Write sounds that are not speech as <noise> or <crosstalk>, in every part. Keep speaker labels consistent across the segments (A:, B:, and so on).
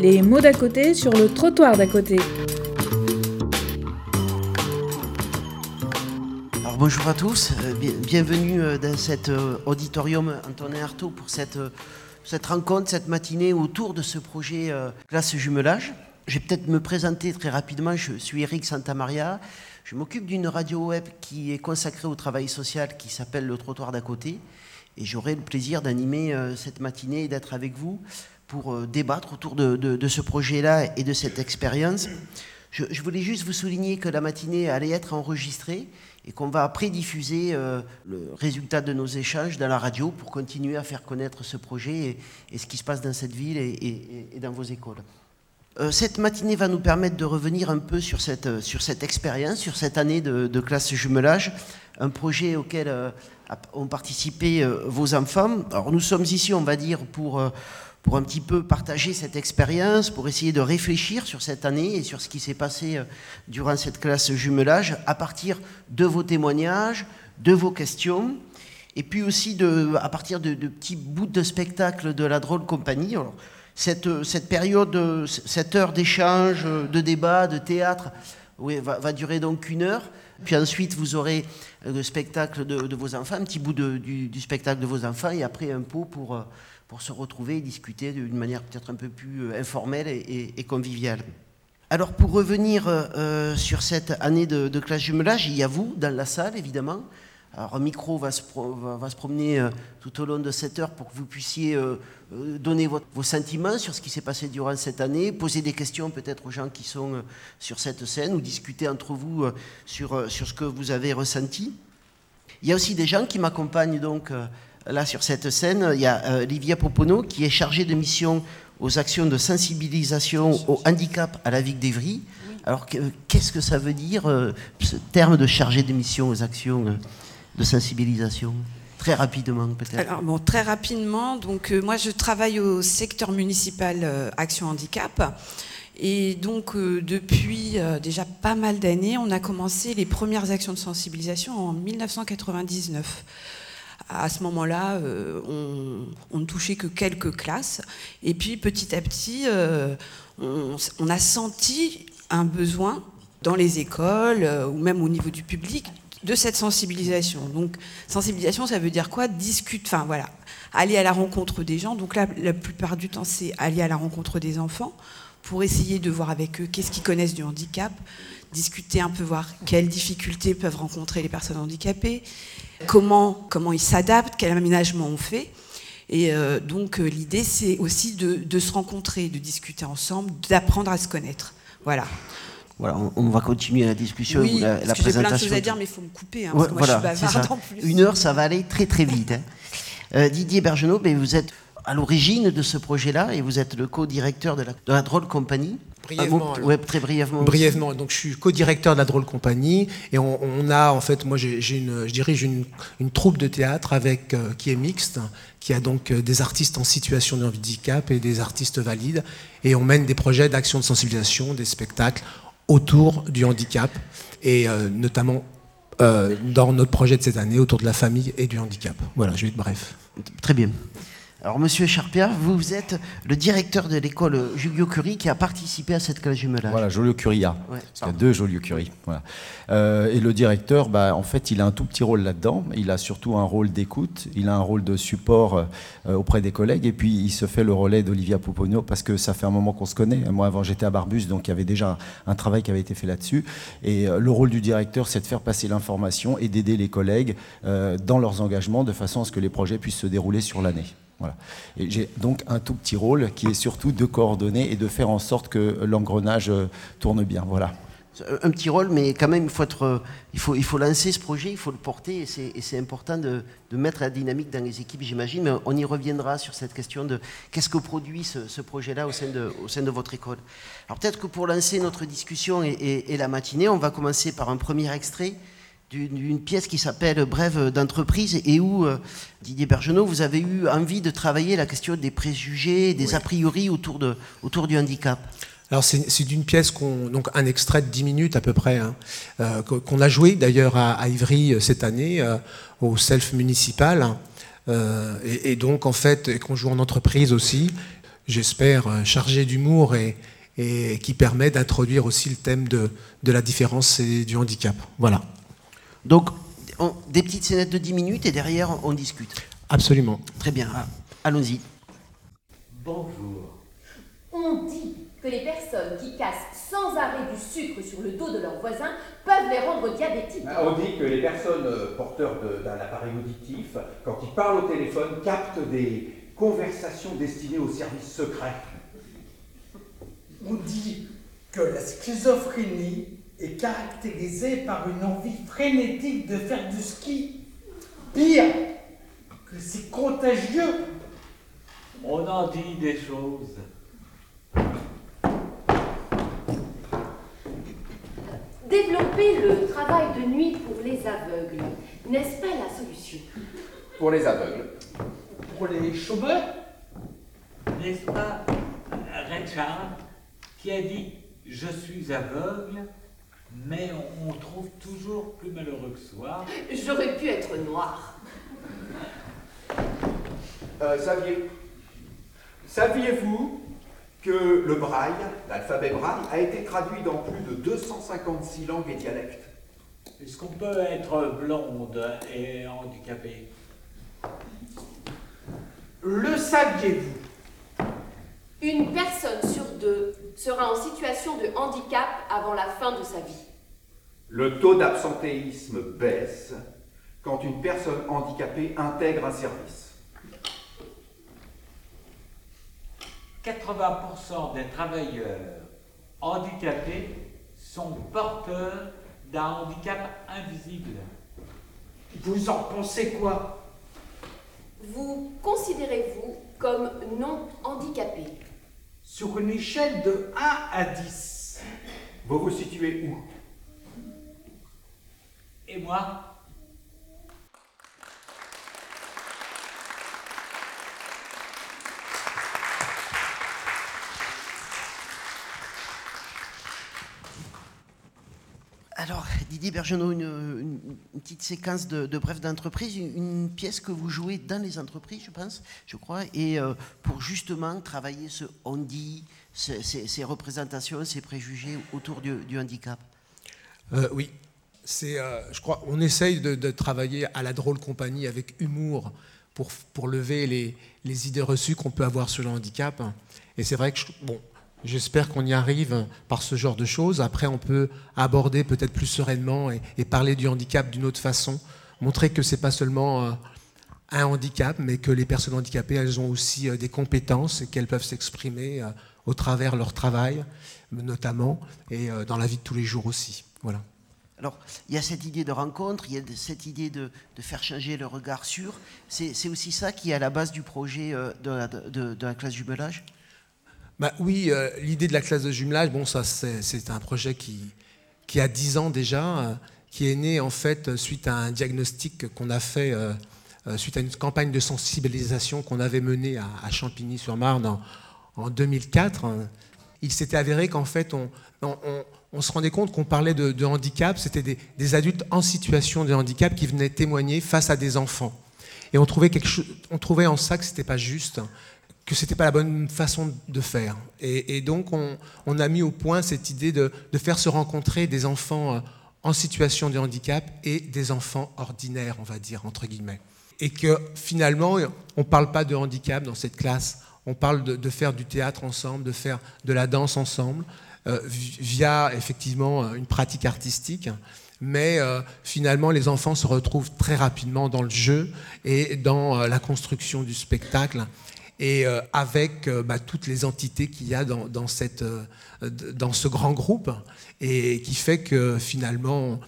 A: Les mots d'à côté sur le trottoir d'à côté.
B: Alors bonjour à tous, euh, bien- bienvenue euh, dans cet euh, auditorium Antonin Artaud pour cette, cette rencontre, cette matinée autour de ce projet classe jumelage. Je vais peut-être me présenter très rapidement, je suis Eric Santamaria, je m'occupe d'une radio web qui est consacrée au travail social qui s'appelle Le Trottoir d'à côté et j'aurai le plaisir d'animer cette matinée et d'être avec vous pour euh, débattre autour de, ce projet-là et de cette expérience. Je, voulais juste vous souligner que la matinée allait être enregistrée et qu'on va après diffuser euh, le résultat de nos échanges dans la radio pour continuer à faire connaître ce projet et, ce qui se passe dans cette ville et, dans vos écoles. Euh, cette matinée va nous permettre de revenir un peu sur cette, expérience, sur cette année de, classe jumelage, un projet auquel ont participé vos enfants. Alors nous sommes ici, on va dire, pour, pour un petit peu partager cette expérience, pour essayer de réfléchir sur cette année et sur ce qui s'est passé euh, durant cette classe jumelage à partir de vos témoignages, de vos questions. Et puis aussi à partir de, petits bouts de spectacle de la drôle compagnie. Alors, cette, période, euh, cette heure d'échange, euh, de débat, de théâtre, va, durer donc une heure. Puis ensuite, vous aurez euh, le spectacle de, vos enfants, un petit bout du, spectacle de vos enfants, et après un pot pour, euh, pour se retrouver et discuter d'une manière peut-être un peu plus euh, informelle et, et- conviviale. Alors pour revenir euh, euh, sur cette année de, classe jumelage, il y a vous dans la salle évidemment. Alors un micro va se, promener tout au long de cette heure pour que vous puissiez donner vos sentiments sur ce qui s'est passé durant cette année, poser des questions peut-être aux gens qui sont sur cette scène ou discuter entre vous sur, sur ce que vous avez ressenti. Il y a aussi des gens qui m'accompagnent donc là sur cette scène. Il y a euh, Livia Popono qui est chargée de mission aux actions de sensibilisation au handicap à la ville d'Evry. Alors que- qu'est-ce que ça veut dire euh, ce terme de chargé de mission aux actions euh, de sensibilisation? Très rapidement peut-être.
C: Alors bon, très rapidement, donc moi je travaille au secteur municipal Action Handicap. Et donc depuis déjà pas mal d'années, on a commencé les premières actions de sensibilisation en 1999. À ce moment-là, euh, on, ne touchait que quelques classes. Et puis petit à petit, euh, on, on a senti un besoin dans les écoles euh, ou même au niveau du public de cette sensibilisation. Donc, sensibilisation, ça veut dire quoi? Discute, enfin voilà, aller à la rencontre des gens. Donc là, la plupart du temps, c'est aller à la rencontre des enfants pour essayer de voir avec eux qu'est-ce qu'ils connaissent du handicap, discuter un peu, voir quelles difficultés peuvent rencontrer les personnes handicapées, comment, comment ils s'adaptent, quel aménagement on fait. Et euh, donc, euh, l'idée, c'est aussi de, de se rencontrer, de discuter ensemble, d'apprendre à se connaître. Voilà.
B: Voilà, on, on va continuer la discussion,
C: Oui,
B: la,
C: parce
B: la
C: que j'ai plein de
B: présentation.
C: choses à dire, mais il faut me couper, hein,
B: Ouais,
C: parce que moi
B: voilà,
C: je suis bavarde en plus.
B: Une heure, ça va aller très très vite. hein. Euh, Didier Bergenot, ben, vous êtes à l'origine de ce projet-là et vous êtes le co-directeur de la, de la Drôle Compagnie.
D: Brièvement, alors.
B: ouais, très brièvement.
D: Brièvement, donc je suis co-directeur de la Drôle Compagnie et on, on a en fait, moi j'ai une, je dirige une, une troupe de théâtre avec euh, qui est mixte, qui a donc euh, des artistes en situation de handicap et des artistes valides et on mène des projets d'action de sensibilisation, des spectacles autour du handicap et euh, notamment euh, dans notre projet de cette année autour de la famille et du handicap. Voilà, je vais être bref.
B: Très bien. Alors, Monsieur Charpia, vous êtes le directeur de l'école Julio Curie qui a participé à cette classe jumelage.
E: Voilà, Joliot-Curia.
B: Ouais,
E: Parce qu'il y a deux Joliot-Curie. Voilà. Euh, et le directeur, bah, en fait, il a un tout petit rôle là-dedans. Il a surtout un rôle d'écoute, il a un rôle de support euh, auprès des collègues, et puis il se fait le relais d'Olivia Pouponio, parce que ça fait un moment qu'on se connaît. Moi, avant, j'étais à Barbus, donc il y avait déjà un, un travail qui avait été fait là-dessus. Et euh, le rôle du directeur, c'est de faire passer l'information et d'aider les collègues dans leurs engagements, de façon à ce que les projets puissent se dérouler sur l'année. Et j'ai donc un tout petit rôle qui est surtout de coordonner et de faire en sorte que l'engrenage euh, tourne bien. Voilà.
B: Un petit rôle, mais quand même, il faut, être, euh, il faut, lancer ce projet, il faut le porter, et c'est important de, mettre la dynamique dans les équipes, j'imagine. On y reviendra sur cette question de qu'est-ce que produit ce, projet-là au, sein de- votre école. Alors peut-être que pour lancer notre discussion et la matinée, on va commencer par un premier extrait d'une pièce qui s'appelle Brève d'entreprise et où, euh, Didier Bergenot, vous avez eu envie de travailler la question des préjugés, des a priori autour, de, autour du handicap.
D: Alors c'est d'une pièce qu'on donc un extrait de 10 minutes à peu près hein, euh, qu'on a joué d'ailleurs à, à Ivry euh, cette année euh, au self municipal hein, euh, et, et donc en fait et qu'on joue en entreprise aussi. j'espère, chargé d'humour et, et qui permet d'introduire aussi le thème de, de, la différence et du handicap. Voilà.
B: Donc, des petites scénettes de 10 minutes et derrière, on discute.
D: Absolument.
B: Très bien. Allons-y.
F: Bonjour. On dit que les personnes qui cassent sans arrêt du sucre sur le dos de leurs voisins peuvent les rendre diabétiques.
G: Ah, on dit que les personnes euh, porteurs d'un appareil auditif, quand ils parlent au téléphone, captent des conversations destinées aux services secrets.
H: On dit que la schizophrénie est caractérisée par une envie frénétique de faire du ski. Pire, que c'est contagieux.
I: On en dit des choses.
F: Développer le travail de nuit pour les aveugles, n'est-ce pas la solution?
G: Pour les aveugles.
H: Pour les chômeurs?
I: N'est-ce pas Richard qui a dit Je suis aveugle, mais on trouve toujours plus malheureux que soi
F: J'aurais pu être noir.
G: Euh, Saviez-vous que le braille, l'alphabet braille, a été traduit dans plus de 256 langues et dialectes?
I: Est-ce qu'on peut être blonde et handicapée?
H: Le saviez-vous?
F: Une personne sur deux sera en situation de handicap avant la fin de sa vie.
G: Le taux d'absentéisme baisse quand une personne handicapée intègre un service.
I: 80% des travailleurs handicapés sont porteurs d'un handicap invisible.
H: Vous en pensez quoi?
F: Vous considérez-vous comme non handicapé
H: Sur une échelle de 1 à 10.
G: Vous vous situez où?
I: Et moi?
B: Alors, Didier Bergenot, une, petite séquence de, de bref d'entreprise, une, pièce que vous jouez dans les entreprises, je pense, je crois, et euh, pour justement travailler ce on dit, ces, représentations, ces préjugés autour du, handicap.
D: Euh, oui, c'est, euh, je crois, on essaye de, travailler à la drôle compagnie avec humour pour, pour lever les, les idées reçues qu'on peut avoir sur le handicap. Et c'est vrai que, bon, J'espère qu'on y arrive par ce genre de choses. Après, on peut aborder peut-être plus sereinement et, parler du handicap d'une autre façon, montrer que ce n'est pas seulement euh, un handicap, mais que les personnes handicapées, elles ont aussi euh, des compétences et qu'elles peuvent s'exprimer euh, au travers leur travail, notamment, et dans la vie de tous les jours aussi. Voilà.
B: Alors, il y a cette idée de rencontre, il y a cette idée de, faire changer le regard sur. C'est aussi ça qui est à la base du projet de la, de la classe jumelage?
D: Bah oui, euh, l'idée de la classe de jumelage, bon, ça c'est un projet qui, qui a 10 ans déjà, euh, qui est né en fait suite à un diagnostic qu'on a fait, euh, suite à une campagne de sensibilisation qu'on avait menée à, Champigny-sur-Marne en, 2004. Il s'était avéré qu'en fait, on, on, se rendait compte qu'on parlait de, handicap, c'était des, des, adultes en situation de handicap qui venaient témoigner face à des enfants. Et on trouvait, quelque chose, on trouvait en ça que ce n'était pas juste que ce n'était pas la bonne façon de faire. Et, donc, on, a mis au point cette idée de, faire se rencontrer des enfants euh, en situation de handicap et des enfants ordinaires, on va dire, entre guillemets. Et que finalement, on ne parle pas de handicap dans cette classe, on parle de, faire du théâtre ensemble, de faire de la danse ensemble, euh, via effectivement une pratique artistique. Mais euh, finalement, les enfants se retrouvent très rapidement dans le jeu et dans la construction du spectacle et euh, avec euh, bah, toutes les entités qu'il y a dans, cette, euh, dans, ce grand groupe, et qui fait que finalement,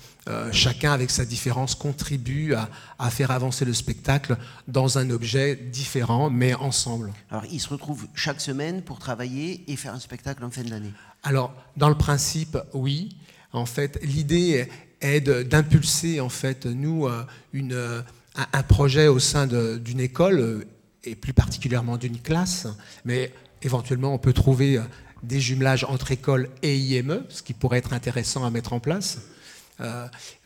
D: chacun avec sa différence contribue à, faire avancer le spectacle dans un objet différent, mais ensemble.
B: Alors, ils se retrouvent chaque semaine pour travailler et faire un spectacle en fin d'année
D: Alors, dans le principe, oui. En fait, l'idée est d'impulser, en fait, nous, une, un projet au sein d'une école et plus particulièrement d'une classe, mais éventuellement on peut trouver euh, des jumelages entre école et IME, ce qui pourrait être intéressant à mettre en place.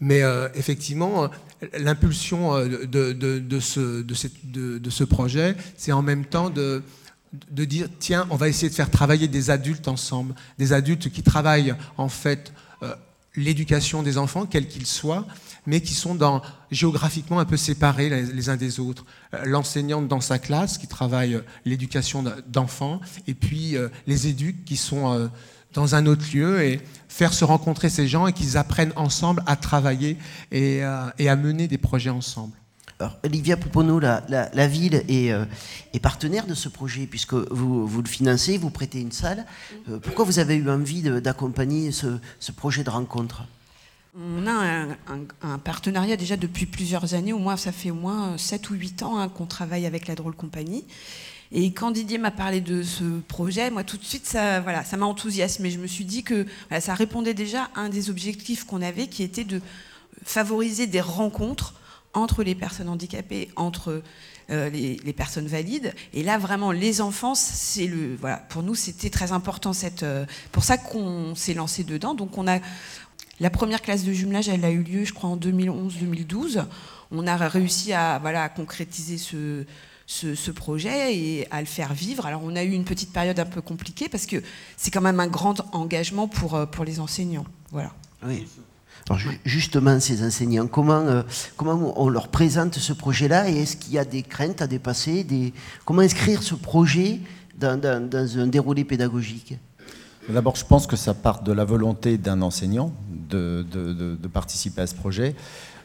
D: Mais effectivement, l'impulsion de, ce, projet, c'est en même temps de, de dire tiens, on va essayer de faire travailler des adultes ensemble, des adultes qui travaillent en fait euh, l'éducation des enfants, quels qu'ils soient, mais qui sont géographiquement un peu séparés les, uns des autres. Euh, l'enseignante dans sa classe qui travaille euh, l'éducation d'enfants, et puis les éduques qui sont dans un autre lieu et faire se rencontrer ces gens et qu'ils apprennent ensemble à travailler et, à mener des projets ensemble.
B: Alors, Olivia Pouponneau, la, ville euh, est, partenaire de ce projet, puisque vous, vous le financez, vous prêtez une salle. Euh, pourquoi vous avez eu envie d'accompagner ce, projet de rencontre?
C: On a un, partenariat déjà depuis plusieurs années, au moins ça fait au moins 7 ou 8 ans hein, qu'on travaille avec la Drôle Compagnie. Et quand Didier m'a parlé de ce projet, moi tout de suite ça voilà, ça m'a enthousiasmé. Je me suis dit que ça répondait déjà à un des objectifs qu'on avait, qui était de favoriser des rencontres entre les personnes handicapées, entre euh, les, personnes valides. Et là, vraiment, les enfants, c'est le, voilà, pour nous, c'était très important. Cette, euh, pour ça qu'on s'est lancé dedans. Donc, on a la première classe de jumelage, elle a eu lieu, je crois, en 2011-2012. On a réussi à, voilà, à concrétiser ce, ce, projet et à le faire vivre. Alors, on a eu une petite période un peu compliquée parce que c'est quand même un grand engagement pour, euh, pour les enseignants. Voilà.
B: Oui. Justement, ces enseignants, comment, euh, comment on leur présente ce projet-là et est-ce qu'il y a des craintes à dépasser des... Comment inscrire ce projet dans, un déroulé pédagogique?
E: D'abord, je pense que ça part de la volonté d'un enseignant de, de, participer à ce projet.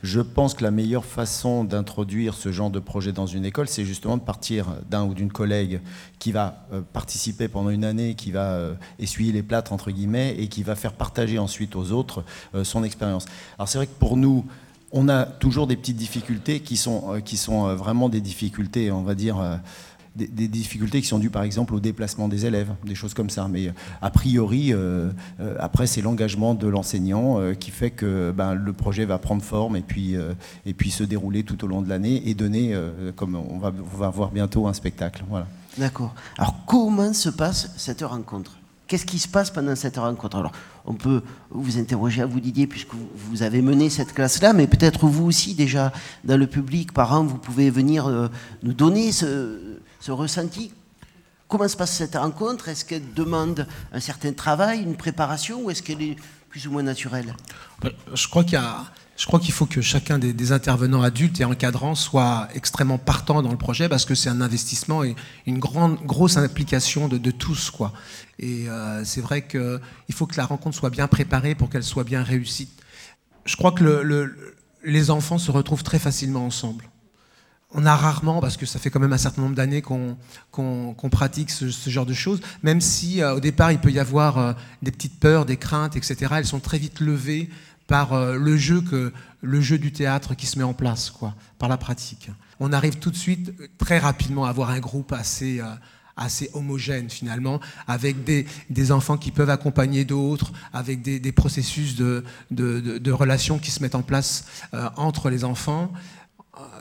E: Je pense que la meilleure façon d'introduire ce genre de projet dans une école, c'est justement de partir d'un ou d'une collègue qui va euh, participer pendant une année, qui va euh, essuyer les plâtres, entre guillemets, et qui va faire partager ensuite aux autres euh, son expérience. Alors c'est vrai que pour nous, on a toujours des petites difficultés qui sont, qui sont vraiment des difficultés, on va dire des, difficultés qui sont dues par exemple au déplacement des élèves, des choses comme ça. Mais euh, a priori, euh, euh, après, c'est l'engagement de l'enseignant qui fait que ben, le projet va prendre forme et puis, et puis se dérouler tout au long de l'année et donner, comme on va, voir bientôt, un spectacle. Voilà.
B: D'accord. Alors comment se passe cette rencontre? Qu'est-ce qui se passe pendant cette rencontre? Alors, on peut vous interroger à vous, Didier, puisque vous avez mené cette classe-là, mais peut-être vous aussi, déjà, dans le public, parents, vous pouvez venir nous donner ce, ce ressenti. Comment se passe cette rencontre? Est-ce qu'elle demande un certain travail, une préparation, ou est-ce qu'elle est plus ou moins naturelle?
D: Je crois qu'il je crois qu'il faut que chacun des, intervenants adultes et encadrants soit extrêmement partant dans le projet parce que c'est un investissement et une grande, grosse implication de, tous. Et euh, c'est vrai qu'il faut que la rencontre soit bien préparée pour qu'elle soit bien réussie. Je crois que le, les enfants se retrouvent très facilement ensemble on a rarement, parce que ça fait quand même un certain nombre d'années qu'on pratique ce, genre de choses, même si euh, au départ il peut y avoir euh, des petites peurs, des craintes, etc. Elles sont très vite levées par euh, le jeu que le jeu du théâtre qui se met en place, quoi, par la pratique. On arrive tout de suite, très rapidement, à avoir un groupe assez assez homogène finalement, avec des, des, enfants qui peuvent accompagner d'autres, avec des, processus de, de, relations qui se mettent en place entre les enfants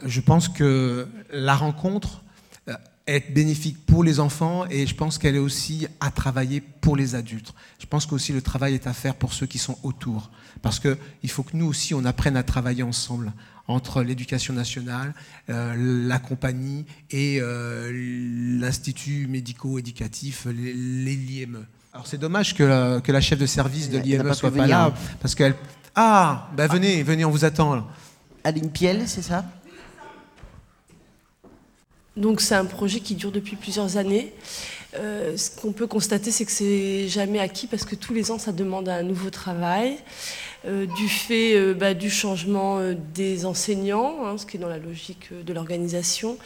D: je pense que la rencontre euh, est bénéfique pour les enfants et je pense qu'elle est aussi à travailler pour les adultes. Je pense qu'aussi le travail est à faire pour ceux qui sont autour. Parce qu'il faut que nous aussi, on apprenne à travailler ensemble entre l'éducation nationale, euh, la compagnie et euh, l'Institut médico-éducatif, l'IME. Alors c'est dommage que la, que la, chef de service de l'IME ne soit pas là, parce qu'elle... Ah, ben venez, venez, on vous attend.
B: Aline Piel, c'est ça?
A: Donc c'est un projet qui dure depuis plusieurs années. Euh, ce qu'on peut constater, c'est que c'est jamais acquis parce que tous les ans, ça demande un nouveau travail. Euh, du fait euh, bah, du changement des enseignants, hein, ce qui est dans la logique de l'organisation,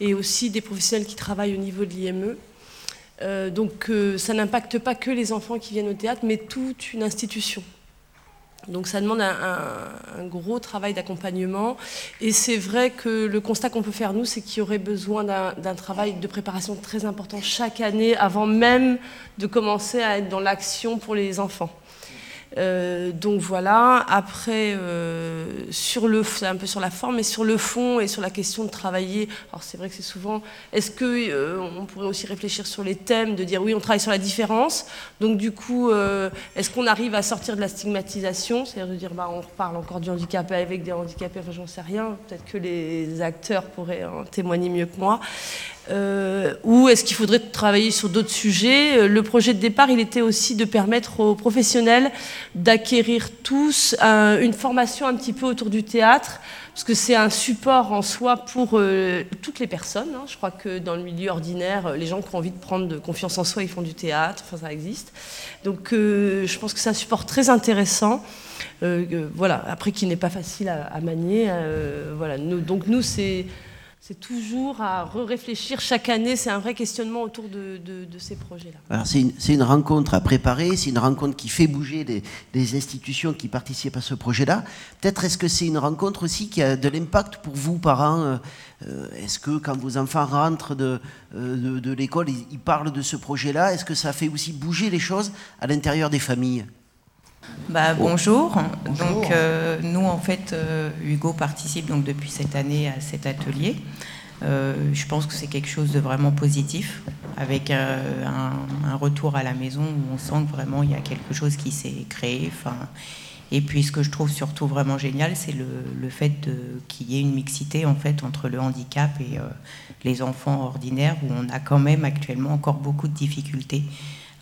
A: et aussi des professionnels qui travaillent au niveau de l'IME. donc ça n'impacte pas que les enfants qui viennent au théâtre, mais toute une institution. Donc ça demande un, gros travail d'accompagnement. Et c'est vrai que le constat qu'on peut faire, nous, c'est qu'il y aurait besoin d'un travail de préparation très important chaque année avant même de commencer à être dans l'action pour les enfants. Euh, donc voilà, après, euh, sur le, c'est un peu sur la forme, mais sur le fond et sur la question de travailler, alors c'est vrai que c'est souvent, est-ce qu'on euh, on pourrait aussi réfléchir sur les thèmes, de dire oui, on travaille sur la différence, donc du coup, est-ce qu'on arrive à sortir de la stigmatisation, c'est-à-dire de dire, bah, on reparle encore du handicapé avec des handicapés, enfin j'en sais rien, peut-être que les acteurs pourraient en témoigner mieux que moi. Euh, ou est-ce qu'il faudrait travailler sur d'autres sujets euh, Le projet de départ, il était aussi de permettre aux professionnels d'acquérir tous une formation un petit peu autour du théâtre, parce que c'est un support en soi pour euh, toutes les personnes. Hein. Je crois que dans le milieu ordinaire, les gens qui ont envie de prendre confiance en soi, ils font du théâtre, enfin ça existe. Donc je pense que c'est un support très intéressant. voilà, après qui n'est pas facile à, manier. voilà, donc nous, c'est c'est toujours à réfléchir chaque année. C'est un vrai questionnement autour de, ces projets-là.
B: C'est une, rencontre à préparer, c'est une rencontre qui fait bouger des, institutions qui participent à ce projet-là. Peut-être est-ce que c'est une rencontre aussi qui a de l'impact pour vous, parents euh, euh, Est-ce que quand vos enfants rentrent de, euh, de l'école, ils parlent de ce projet-là? Est-ce que ça fait aussi bouger les choses à l'intérieur des familles?
J: Bah, bonjour. Donc, euh, nous, en fait, euh, Hugo participe donc depuis cette année à cet atelier. Euh, je pense que c'est quelque chose de vraiment positif, avec un, retour à la maison où on sent que vraiment il y a quelque chose qui s'est créé. Et puis, ce que je trouve surtout vraiment génial, c'est le, le, fait qu'il y ait une mixité en fait entre le handicap et les enfants ordinaires, où on a quand même actuellement encore beaucoup de difficultés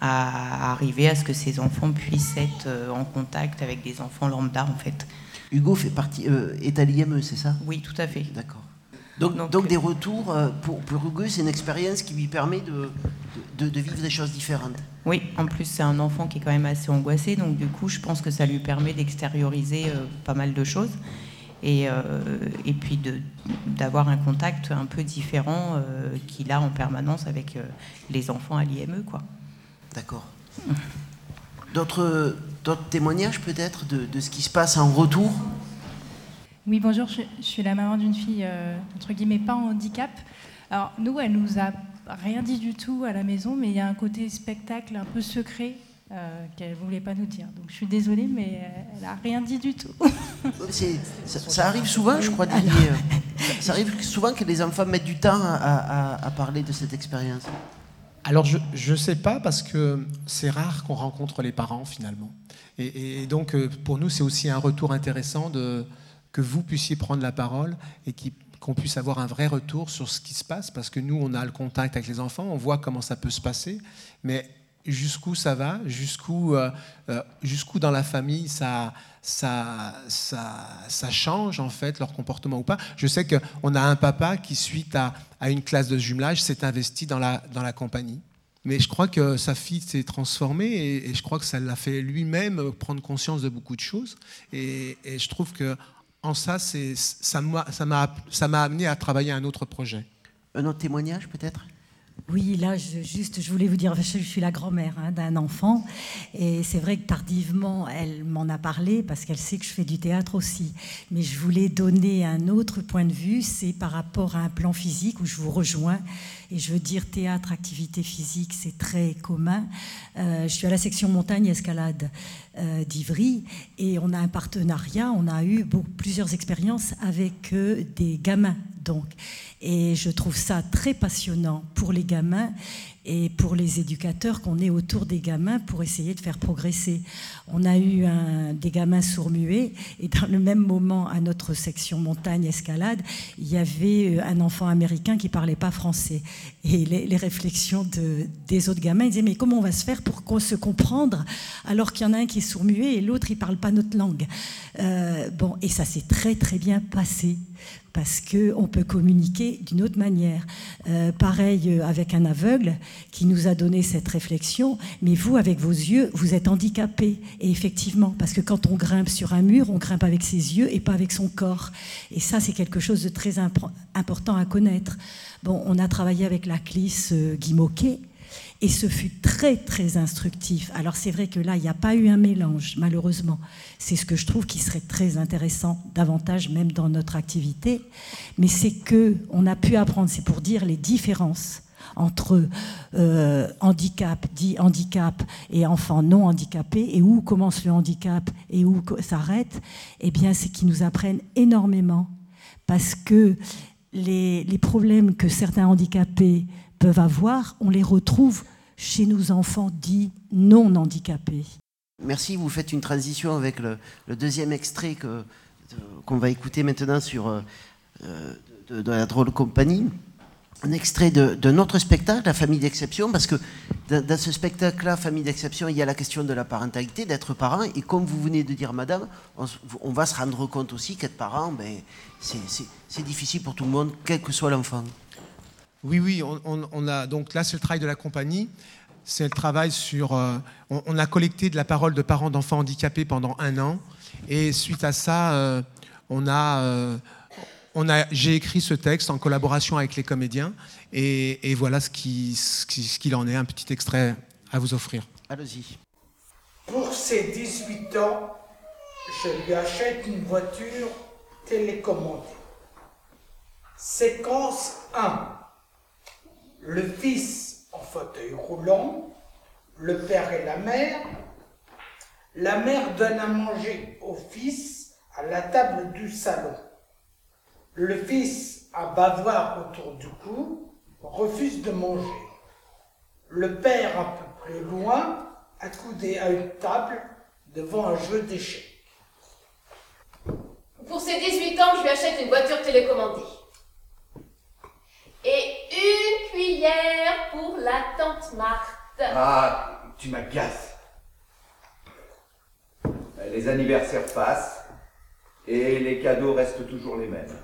J: à arriver à ce que ces enfants puissent être euh, en contact avec des enfants lambda en fait.
B: Hugo fait partie, euh, est à l'IME, c'est ça?
J: Oui, tout à fait.
B: D'accord. Donc, donc, des retours, euh, pour, pour Hugo, c'est une expérience qui lui permet de, de, de, vivre des choses différentes.
J: Oui, en plus c'est un enfant qui est quand même assez angoissé, donc du coup je pense que ça lui permet d'extérioriser pas mal de choses et, et puis d'avoir un contact un peu différent qu'il a en permanence avec les enfants à l'IME. quoi.
B: D'accord. D'autres témoignages peut-être de, ce qui se passe en retour?
K: Oui, bonjour, je, suis la maman d'une fille, euh, entre guillemets, pas en handicap. Alors, nous, elle nous a rien dit du tout à la maison, mais il y a un côté spectacle un peu secret euh, qu'elle ne voulait pas nous dire. Donc je suis désolée, mais elle n'a rien dit du tout.
B: ça, arrive souvent, je crois, euh, ça, arrive souvent que les enfants mettent du temps à parler de cette expérience.
D: Alors je ne sais pas parce que c'est rare qu'on rencontre les parents finalement. Et, donc euh, pour nous c'est aussi un retour intéressant de, que vous puissiez prendre la parole et qu'on puisse avoir un vrai retour sur ce qui se passe parce que nous on a le contact avec les enfants, on voit comment ça peut se passer, mais jusqu'où ça va, jusqu'où euh, euh, dans la famille ça, ça, ça, ça, change en fait leur comportement ou pas. Je sais qu'on a un papa qui, suite à, à une classe de jumelage, s'est investi dans la, dans la compagnie. Mais je crois que sa fille s'est transformée et, je crois que ça l'a fait lui-même prendre conscience de beaucoup de choses. Et, et je trouve que en ça, ça m'a amené à travailler un autre projet.
B: Un autre témoignage peut-être?
L: Oui, là, je, juste, je voulais vous dire, je suis la grand-mère hein, d'un enfant, et c'est vrai que tardivement, elle m'en a parlé parce qu'elle sait que je fais du théâtre aussi. Mais je voulais donner un autre point de vue, c'est par rapport à un plan physique où je vous rejoins. Et je veux dire, théâtre, activité physique, c'est très commun. Euh, je suis à la section montagne escalade euh, d'Ivry et on a un partenariat, on a eu plusieurs expériences avec euh, des gamins. Donc, et je trouve ça très passionnant pour les gamins et pour les éducateurs qu'on est autour des gamins pour essayer de faire progresser. On a eu un, des gamins sourds-muets et dans le même moment, à notre section montagne-escalade, il y avait euh, un enfant américain qui parlait pas français. Et les, réflexions de, des autres gamins, ils disaient mais comment on va se faire pour se comprendre alors qu'il y en a un qui est sourd-muet et l'autre il parle pas notre langue. Euh, bon, et ça s'est très très bien passé parce qu'on peut communiquer d'une autre manière. Euh, pareil euh, avec un aveugle qui nous a donné cette réflexion, mais vous, avec vos yeux, vous êtes handicapé. Et effectivement, parce que quand on grimpe sur un mur, on grimpe avec ses yeux et pas avec son corps. Et ça, c'est quelque chose de très important à connaître. Bon, on a travaillé avec clisse euh, Guy Moquet, et ce fut très, très instructif. Alors c'est vrai que là, il n'y a pas eu un mélange, malheureusement. C'est ce que je trouve qui serait très intéressant, davantage même dans notre activité. Mais c'est que on a pu apprendre, c'est pour dire les différences entre euh, handicap, dit handicap, et enfants non handicapés, et où commence le handicap et où s'arrête, eh bien, c'est qu'ils nous apprennent énormément. Parce que les, problèmes que certains handicapés peuvent avoir, on les retrouve chez nos enfants dits non handicapés.
B: Merci, vous faites une transition avec le, deuxième extrait qu'on va écouter maintenant sur euh, de, la drôle compagnie. Un extrait de, notre spectacle, La famille d'exception, parce que dans, ce spectacle-là, Famille d'exception, il y a la question de la parentalité, d'être parent, et comme vous venez de dire, madame, on, va se rendre compte aussi qu'être parent, ben, c'est difficile pour tout le monde, quel que soit l'enfant.
D: Oui, oui, on, a, donc là, c'est le travail de la compagnie. C'est le travail sur. Euh, on, a collecté de la parole de parents d'enfants handicapés pendant un an. Et suite à ça, euh, on a. Euh, on a, j'ai écrit ce texte en collaboration avec les comédiens et, et voilà ce qu'il ce qui, ce qu'il en est, un petit extrait à vous offrir.
B: Allez-y.
H: Pour ses 18 ans, je lui achète une voiture télécommandée. Séquence 1. Le fils en fauteuil roulant, le père et la mère. La mère donne à manger au fils à la table du salon. Le fils, à bavoir autour du cou, refuse de manger. Le père, un peu plus loin, accoudé à une table devant un jeu d'échecs.
F: Pour ses 18 ans, je lui achète une voiture télécommandée. Et une cuillère pour la tante Marthe.
G: Ah, tu m'agaces. Les anniversaires passent et les cadeaux restent toujours les mêmes.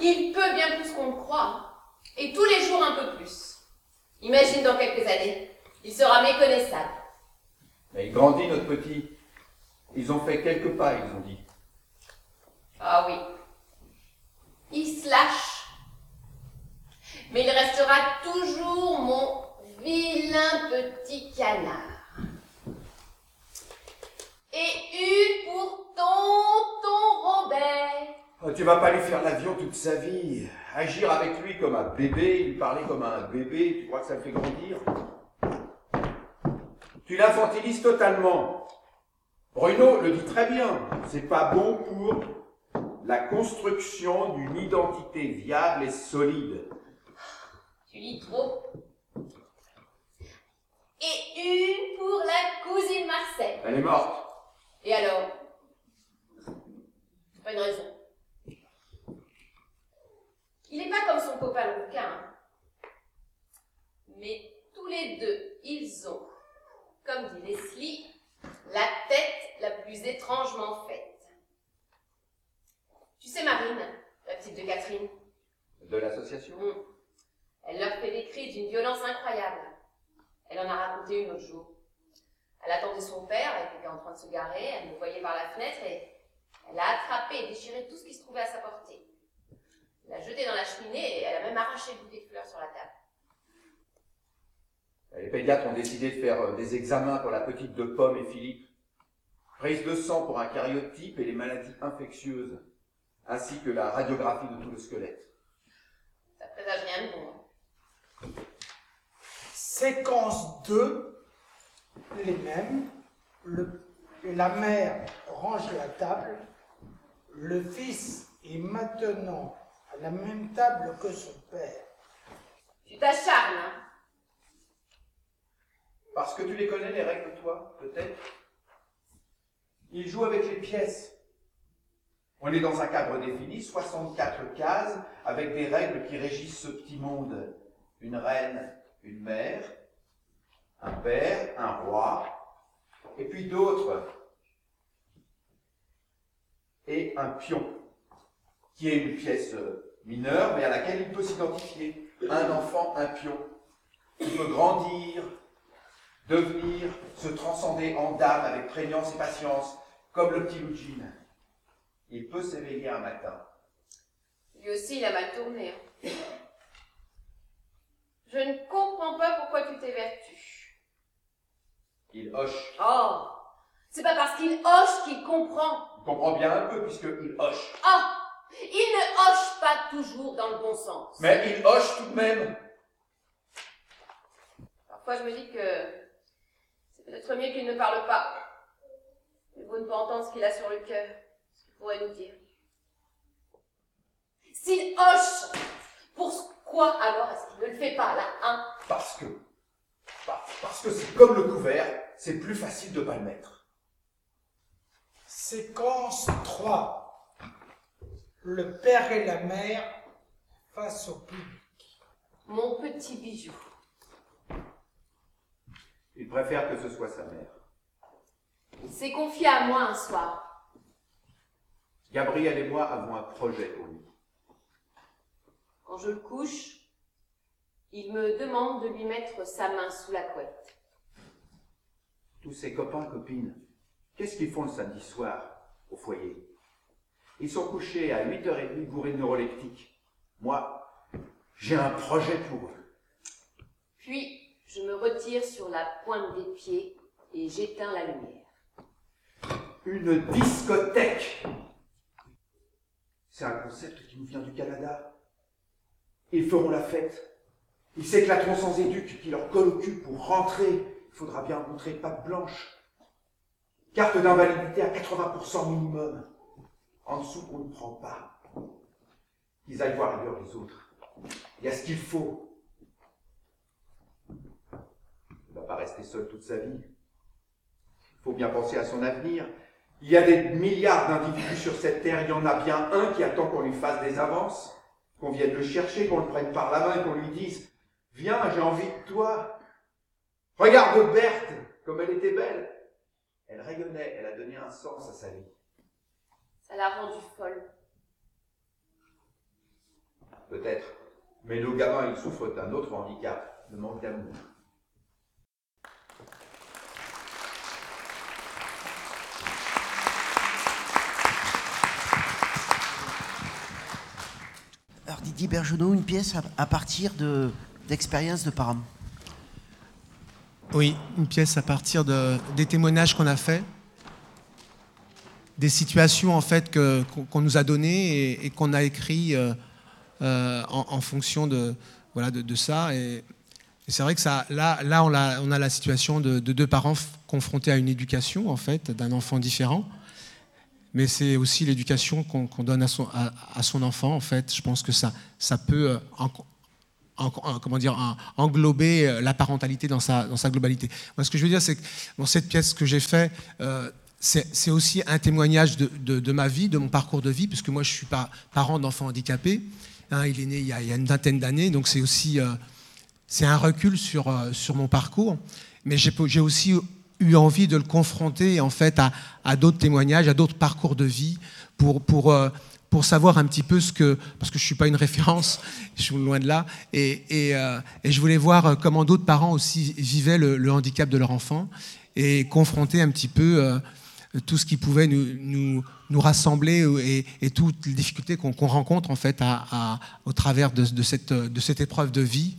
F: Il peut bien plus qu'on croit. Et tous les jours un peu plus. Imagine dans quelques années. Il sera méconnaissable.
G: Mais il grandit, notre petit. Ils ont fait quelques pas, ils ont dit.
F: Ah oui. Il se lâche. Mais il restera toujours mon vilain petit canard. Et une pour tonton Robert.
G: Oh, tu vas pas lui faire l'avion toute sa vie. Agir avec lui comme un bébé, lui parler comme un bébé, tu crois que ça le fait grandir? Tu l'infantilises totalement. Bruno le dit très bien, c'est pas bon pour la construction d'une identité viable et solide.
F: Tu lis trop. Et une pour la cousine Marcel.
G: Elle est morte.
F: Et alors? Pas une raison. Il n'est pas comme son copain le bouquin. Hein. Mais tous les deux, ils ont, comme dit Leslie, la tête la plus étrangement faite. Tu sais, Marine, la petite de Catherine?
G: De l'association?
F: Mmh. Elle leur fait des cris d'une violence incroyable. Elle en a raconté une autre jour. Elle attendait son père, elle était en train de se garer, elle me voyait par la fenêtre et elle a attrapé et déchiré tout ce qui se trouvait à sa portée. Elle l'a jeté dans la cheminée et elle a même arraché le bouquet de fleurs sur la table.
G: Les pédiatres ont décidé de faire euh, des examens pour la petite de Pomme et Philippe. Prise de sang pour un cariotype et les maladies infectieuses, ainsi que la radiographie de tout le squelette.
F: Ça présage rien de bon. Hein.
H: Séquence 2, les mêmes. Le, la mère range la table. Le fils est maintenant à la même table que son père.
F: Tu t'acharnes, hein
G: Parce que tu les connais, les règles, toi, peut-être Il joue avec les pièces. On est dans un cadre défini, 64 cases, avec des règles qui régissent ce petit monde. Une reine, une mère, un père, un roi, et puis d'autres. Et un pion, qui est une pièce mineure, mais à laquelle il peut s'identifier. Un enfant, un pion. Il peut grandir, devenir, se transcender en dame avec prégnance et patience, comme le petit Lugine. Il peut s'éveiller un matin.
F: Lui aussi, il a mal tourné. Hein. Je ne comprends pas pourquoi tu t'évertues.
G: Il hoche.
F: Oh C'est pas parce qu'il hoche qu'il comprend.
G: Il comprend bien un peu puisqu'il hoche.
F: Ah Il ne hoche pas toujours dans le bon sens.
G: Mais il hoche tout de même.
F: Parfois, je me dis que c'est peut-être mieux qu'il ne parle pas. Il vaut ne pas entendre ce qu'il a sur le cœur, ce qu'il pourrait nous dire. S'il hoche, pourquoi alors est-ce qu'il ne le fait pas là, hein?
G: Parce que, parce que c'est comme le couvert, c'est plus facile de pas le mettre.
H: Séquence 3. Le père et la mère face au public.
F: Mon petit bijou.
G: Il préfère que ce soit sa mère.
F: Il s'est confié à moi un soir.
G: Gabriel et moi avons un projet pour lui.
F: Quand je le couche, il me demande de lui mettre sa main sous la couette.
G: Tous ses copains, copines, qu'est-ce qu'ils font le samedi soir au foyer? Ils sont couchés à 8h30 bourrés de neuroleptiques. Moi, j'ai un projet pour eux.
F: Puis, je me retire sur la pointe des pieds et j'éteins la lumière.
G: Une discothèque C'est un concept qui nous vient du Canada. Ils feront la fête. Ils s'éclateront sans éduc qui leur colle au cul pour rentrer. Il faudra bien montrer patte blanche. Carte d'invalidité à 80% minimum. En dessous, on ne prend pas. Ils aillent voir ailleurs les autres. Il y a ce qu'il faut. Il ne va pas rester seul toute sa vie. Il faut bien penser à son avenir. Il y a des milliards d'individus sur cette terre, il y en a bien un qui attend qu'on lui fasse des avances, qu'on vienne le chercher, qu'on le prenne par la main et qu'on lui dise Viens, j'ai envie de toi. Regarde Berthe, comme elle était belle. Elle rayonnait, elle a donné un sens à sa vie.
F: Ça l'a rendue folle.
G: Peut-être. Mais nos gamins, ils souffrent d'un autre handicap, le manque d'amour.
B: Alors Didier Bergenot, une pièce à, à partir de, d'expériences de parents.
D: Oui, une pièce à partir de, des témoignages qu'on a faits, des situations en fait que, qu'on nous a données et, qu'on a écrit euh, euh, en, fonction de, voilà, de, ça. Et, c'est vrai que ça, là, là on, a, on a la situation de, de deux parents confrontés à une éducation en fait d'un enfant différent. Mais c'est aussi l'éducation qu'on, donne à son, à, son, enfant en fait. Je pense que ça, ça peut en, comment dire, en, englober la parentalité dans sa, dans sa globalité. Ce que je veux dire, c'est que dans cette pièce que j'ai faite, euh, c'est aussi un témoignage de, ma vie, de mon parcours de vie, puisque moi, je suis pas parent d'enfants handicapés. Hein, il est né il y a, une vingtaine d'années, donc c'est aussi euh, un recul sur, euh, sur mon parcours. Mais j'ai aussi eu envie de le confronter en fait à, à d'autres témoignages, à d'autres parcours de vie, pour, pour euh, pour savoir un petit peu ce que, parce que je suis pas une <laughs> référence, je suis loin de là, et, et, je voulais voir comment d'autres parents aussi vivaient le, handicap de leur enfant et confronter un petit peu tout ce qui pouvait nous, nous, nous rassembler et, et, toutes les difficultés qu'on qu rencontre en fait au travers de, de, cette, de cette épreuve de vie.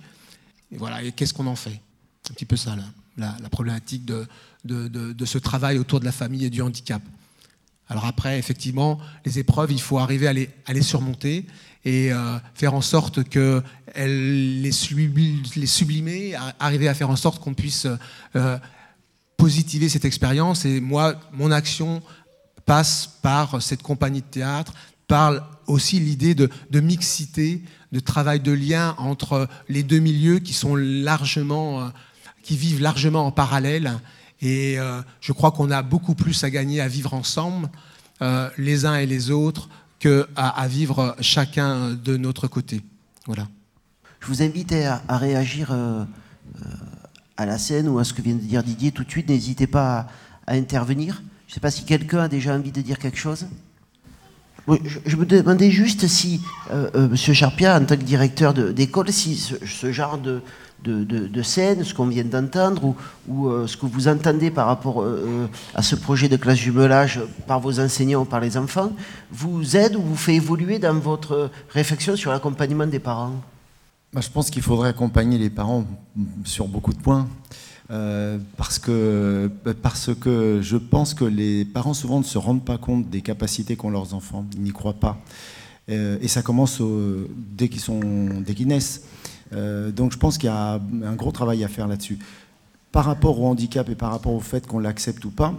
D: Et voilà, et qu'est-ce qu'on en fait? Un petit peu ça, là, la, problématique de, de, ce travail autour de la famille et du handicap. Alors après, effectivement, les épreuves, il faut arriver à les, à les surmonter et euh, faire en sorte qu'elles les, les sublimer, arriver à faire en sorte qu'on puisse euh, positiver cette expérience. Et moi, mon action passe par cette compagnie de théâtre, par aussi l'idée de, mixité, de travail de lien entre les deux milieux qui sont largement, euh, qui vivent largement en parallèle et euh, je crois qu'on a beaucoup plus à gagner à vivre ensemble, euh, les uns et les autres, qu'à à vivre chacun de notre côté. Voilà.
B: Je vous invite à, réagir à la scène ou à ce que vient de dire Didier tout de suite. N'hésitez pas à, intervenir. Je ne sais pas si quelqu'un a déjà envie de dire quelque chose. Je, me demandais juste si, euh, euh, M. Charpia, en tant que directeur d'école, si ce, genre de, scène, ce qu'on vient d'entendre, ou, euh, ce que vous entendez par rapport euh, à ce projet de classe jumelage par vos enseignants ou par les enfants, vous aide ou vous fait évoluer dans votre réflexion sur l'accompagnement des parents?
E: Bah, Je pense qu'il faudrait accompagner les parents sur beaucoup de points. Euh, parce, que, parce que je pense que les parents souvent ne se rendent pas compte des capacités qu'ont leurs enfants, ils n'y croient pas. Euh, et ça commence dès qu'ils qu naissent. Euh, donc je pense qu'il y a un gros travail à faire là-dessus. Par rapport au handicap et par rapport au fait qu'on l'accepte ou pas,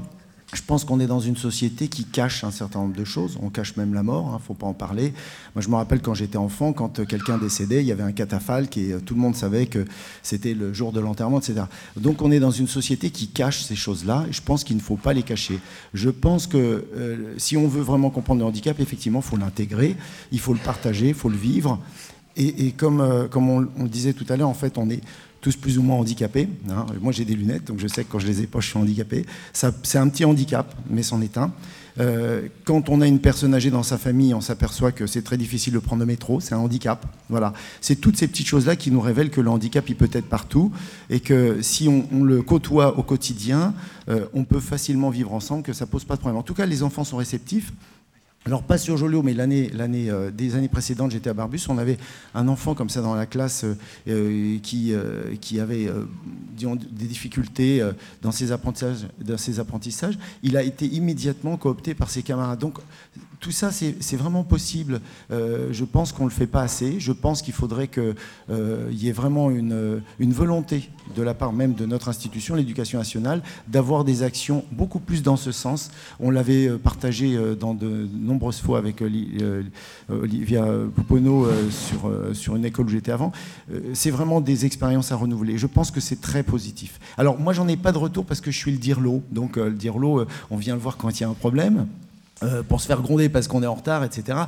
E: je pense qu'on est dans une société qui cache un certain nombre de choses. On cache même la mort, il hein, ne faut pas en parler. Moi, je me rappelle quand j'étais enfant, quand quelqu'un décédait, il y avait un catafalque et tout le monde savait que c'était le jour de l'enterrement, etc. Donc on est dans une société qui cache ces choses-là et je pense qu'il ne faut pas les cacher. Je pense que euh, si on veut vraiment comprendre le handicap, effectivement, il faut l'intégrer, il faut le partager, il faut le vivre. Et, comme, euh, comme on, on, le disait tout à l'heure, en fait, on est tous plus ou moins handicapés. Hein. Moi, j'ai des lunettes, donc je sais que quand je les ai pas, je suis handicapé. C'est un petit handicap, mais c'en est un. Euh, quand on a une personne âgée dans sa famille, on s'aperçoit que c'est très difficile de prendre le métro, c'est un handicap. Voilà. C'est toutes ces petites choses-là qui nous révèlent que le handicap, il peut être partout et que si on, le côtoie au quotidien, euh, on peut facilement vivre ensemble, que ça pose pas de problème. En tout cas, les enfants sont réceptifs. Alors pas sur Joliot, mais l'année, l'année euh, des années précédentes, j'étais à Barbus, on avait un enfant comme ça dans la classe euh, euh, qui, qui avait des difficultés dans ses apprentissages, dans ses apprentissages. Il a été immédiatement coopté par ses camarades. Donc tout ça, c'est vraiment possible. Euh, je pense qu'on ne le fait pas assez. Je pense qu'il faudrait qu'il euh, y ait vraiment une, volonté de la part même de notre institution, l'éducation nationale, d'avoir des actions beaucoup plus dans ce sens. On l'avait euh, partagé dans de nombreuses fois avec Olivia Pouponneau sur, sur une école où j'étais avant. c'est vraiment des expériences à renouveler. Je pense que c'est très positif. Alors moi, j'en ai pas de retour parce que je suis le DIRLO. Donc le DIRLO, on vient le voir quand il y a un problème. Euh, pour se faire gronder parce qu'on est en retard, etc.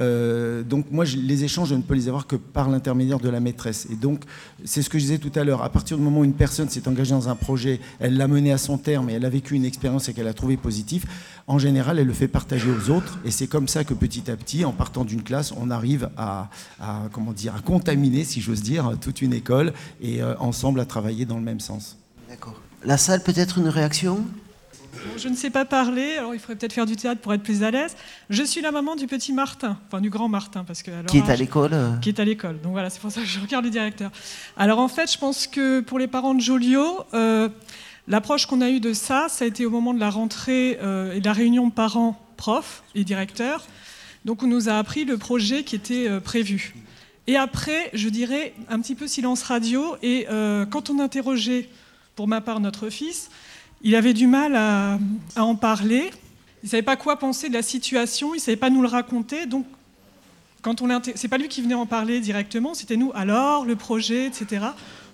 E: Euh, donc moi, les échanges, je ne peux les avoir que par l'intermédiaire de la maîtresse. Et donc, c'est ce que je disais tout à l'heure. À partir du moment où une personne s'est engagée dans un projet, elle l'a mené à son terme et elle a vécu une expérience et qu'elle a trouvé positif, en général, elle le fait partager aux autres. Et c'est comme ça que petit à petit, en partant d'une classe, on arrive à, comment dire, à contaminer, si j'ose dire, toute une école et euh, ensemble à travailler dans le même sens.
B: D'accord. La salle, peut-être une réaction?
M: Je ne sais pas parler, alors il faudrait peut-être faire du théâtre pour être plus à l'aise. Je suis la maman du petit Martin, enfin du grand Martin, parce que
B: qui est à l'école. Euh
M: qui est à l'école. Donc voilà, c'est pour ça que je regarde le directeur. Alors en fait, je pense que pour les parents de Joliot, euh, l'approche qu'on a eue de ça, ça a été au moment de la rentrée euh, et de la réunion parents, profs et directeurs. Donc on nous a appris le projet qui était prévu. Et après, je dirais un petit peu silence radio. Et quand on interrogeait, pour ma part, notre fils, il avait du mal à, en parler. Il ne savait pas quoi penser de la situation, il ne savait pas nous le raconter. Donc, quand on c'est pas lui qui venait en parler directement, c'était nous. Alors, le projet, etc.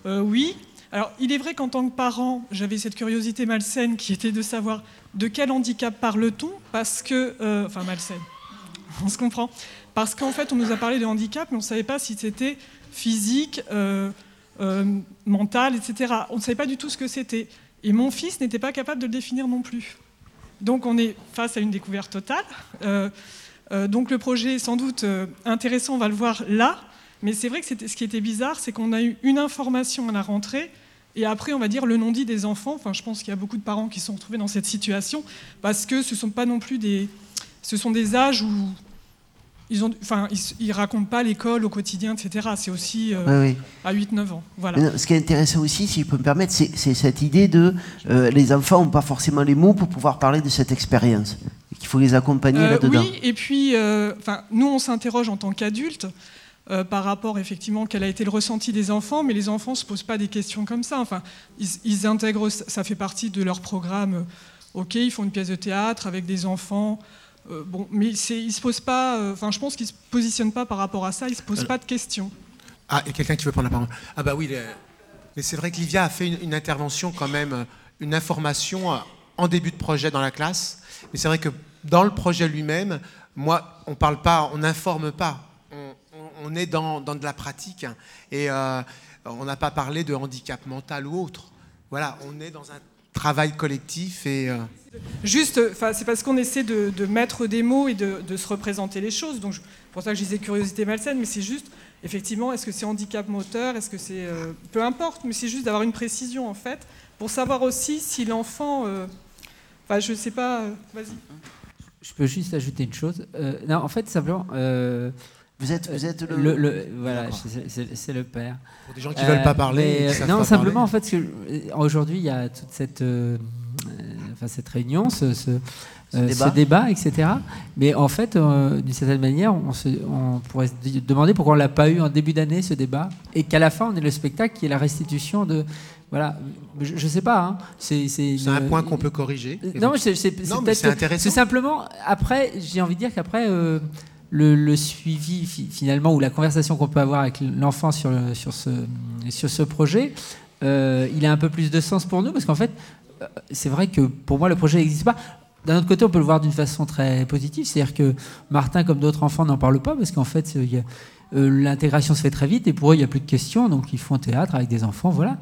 M: Euh, oui. Alors, il est vrai qu'en tant que parent, j'avais cette curiosité malsaine qui était de savoir de quel handicap parle-t-on, parce que, euh, enfin malsaine, on se comprend, parce qu'en fait, on nous a parlé de handicap, mais on ne savait pas si c'était physique, euh, mental, etc. On ne savait pas du tout ce que c'était. Et mon fils n'était pas capable de le définir non plus. Donc on est face à une découverte totale. Euh, euh, donc le projet est sans doute euh, intéressant, on va le voir là. Mais c'est vrai que ce qui était bizarre, c'est qu'on a eu une information à la rentrée, et après, on va dire le non-dit des enfants. Enfin, je pense qu'il y a beaucoup de parents qui se sont retrouvés dans cette situation, parce que ce sont pas non plus des, ce sont des âges où ils, ont, enfin, ils, racontent pas l'école au quotidien, etc. C'est aussi euh, à 8-9 ans. Voilà.
B: Ce qui est intéressant aussi, si je peux me permettre, c'est cette idée de euh, les enfants n'ont pas forcément les mots pour pouvoir parler de cette expérience. Qu'il faut les accompagner euh, là-dedans.
M: Oui, et puis, enfin, nous, on s'interroge en tant qu'adultes. par rapport effectivement quel a été le ressenti des enfants, mais les enfants ne se posent pas des questions comme ça. Enfin, ils, ils intègrent, ça fait partie de leur programme. Ok, ils font une pièce de théâtre avec des enfants. Euh, bon, mais il se pose pas. Euh, enfin, je pense qu'il se positionne pas par rapport à ça. Il se pose pas de questions.
D: Ah, il y a quelqu'un qui veut prendre la parole. Ah bah oui, mais c'est vrai que Livia a fait une, intervention quand même, une information euh, en début de projet dans la classe. Mais c'est vrai que dans le projet lui-même, moi, on parle pas, on n'informe pas. On, est dans, dans, de la pratique hein. et on n'a pas parlé de handicap mental ou autre. Voilà, on est dans un travail collectif et
M: Juste, c'est parce qu'on essaie de, mettre des mots et de, se représenter les choses. Donc, pour ça que je disais curiosité malsaine, mais c'est juste, effectivement, est-ce que c'est handicap moteur Est-ce que c'est. Euh, peu importe, mais c'est juste d'avoir une précision, en fait, pour savoir aussi si l'enfant. Euh, enfin, je sais pas. Euh, vas-y.
N: Je peux juste ajouter une chose. non, en fait, simplement.
B: Vous êtes, vous êtes le...
N: voilà, c'est le père.
D: Pour des gens qui ne veulent pas parler.
N: non, simplement, en fait, aujourd'hui, il y a toute cette enfin, cette réunion, ce, ce, ce, débat. etc. Mais en fait, d'une certaine manière, on, se, on, pourrait se demander pourquoi on l'a pas eu en début d'année, ce débat, et qu'à la fin, on ait le spectacle qui est la restitution de voilà, je, ne sais pas. Hein.
D: C'est un point qu'on peut corriger.
N: Non, c'est intéressant. C'est simplement après, j'ai envie de dire qu'après. le, suivi finalement ou la conversation qu'on peut avoir avec l'enfant sur, sur, ce, sur ce projet, euh, il a un peu plus de sens pour nous parce qu'en fait, euh, c'est vrai que pour moi, le projet n'existe pas. D'un autre côté, on peut le voir d'une façon très positive, c'est-à-dire que Martin, comme d'autres enfants, n'en parle pas parce qu'en fait, euh, l'intégration se fait très vite et pour eux, il n'y a plus de questions, donc ils font théâtre avec des enfants, voilà.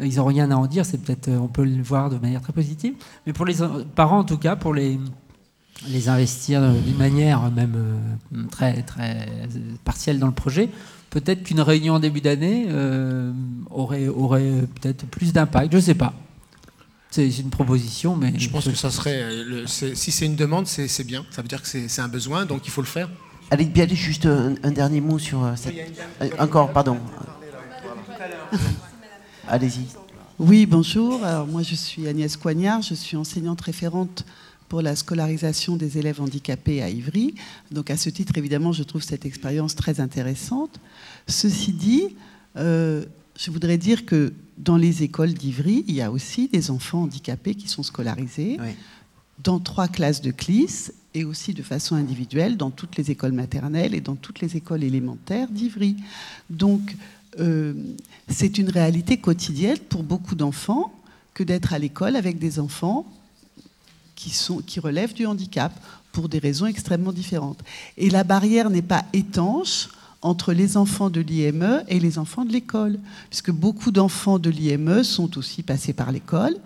N: Ils n'ont rien à en dire, c'est peut-être, on peut le voir de manière très positive. Mais pour les parents, en tout cas, pour les, investir d'une manière même très, très partielle dans le projet, peut-être qu'une réunion en début d'année euh, aurait, aurait peut-être plus d'impact. Je ne sais pas. C'est une proposition, mais...
D: Je pense que ça serait... Euh, si c'est une demande, c'est bien. Ça veut dire que c'est un besoin, donc il faut le faire.
B: Allez, bien, juste un, dernier mot sur euh, cette... encore, pardon. <laughs> Allez-y.
O: Oui, bonjour. Alors, moi, je suis Agnès Coignard. Je suis enseignante référente pour la scolarisation des élèves handicapés à Ivry. Donc à ce titre, évidemment, je trouve cette expérience très intéressante. Ceci dit, euh, je voudrais dire que dans les écoles d'Ivry, il y a aussi des enfants handicapés qui sont scolarisés dans trois classes de CLIS et aussi de façon individuelle dans toutes les écoles maternelles et dans toutes les écoles élémentaires d'Ivry. Donc euh, c'est une réalité quotidienne pour beaucoup d'enfants que d'être à l'école avec des enfants qui, sont, qui relèvent du handicap pour des raisons extrêmement différentes. Et la barrière n'est pas étanche entre les enfants de l'IME et les enfants de l'école, puisque beaucoup d'enfants de l'IME sont aussi passés par l'école,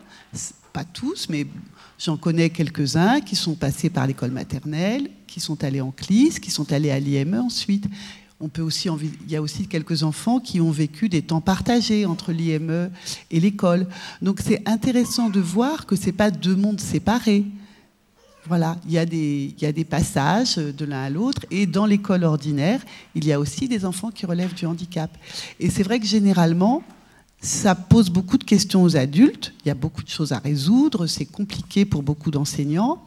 O: pas tous, mais j'en connais quelques-uns qui sont passés par l'école maternelle, qui sont allés en CLIS, qui sont allés à l'IME ensuite. On peut aussi, il y a aussi quelques enfants qui ont vécu des temps partagés entre l'IME et l'école. Donc c'est intéressant de voir que ce n'est pas deux mondes séparés. Voilà, il y, a des, passages de l'un à l'autre. Et dans l'école ordinaire, il y a aussi des enfants qui relèvent du handicap. Et c'est vrai que généralement, ça pose beaucoup de questions aux adultes. Il y a beaucoup de choses à résoudre. C'est compliqué pour beaucoup d'enseignants.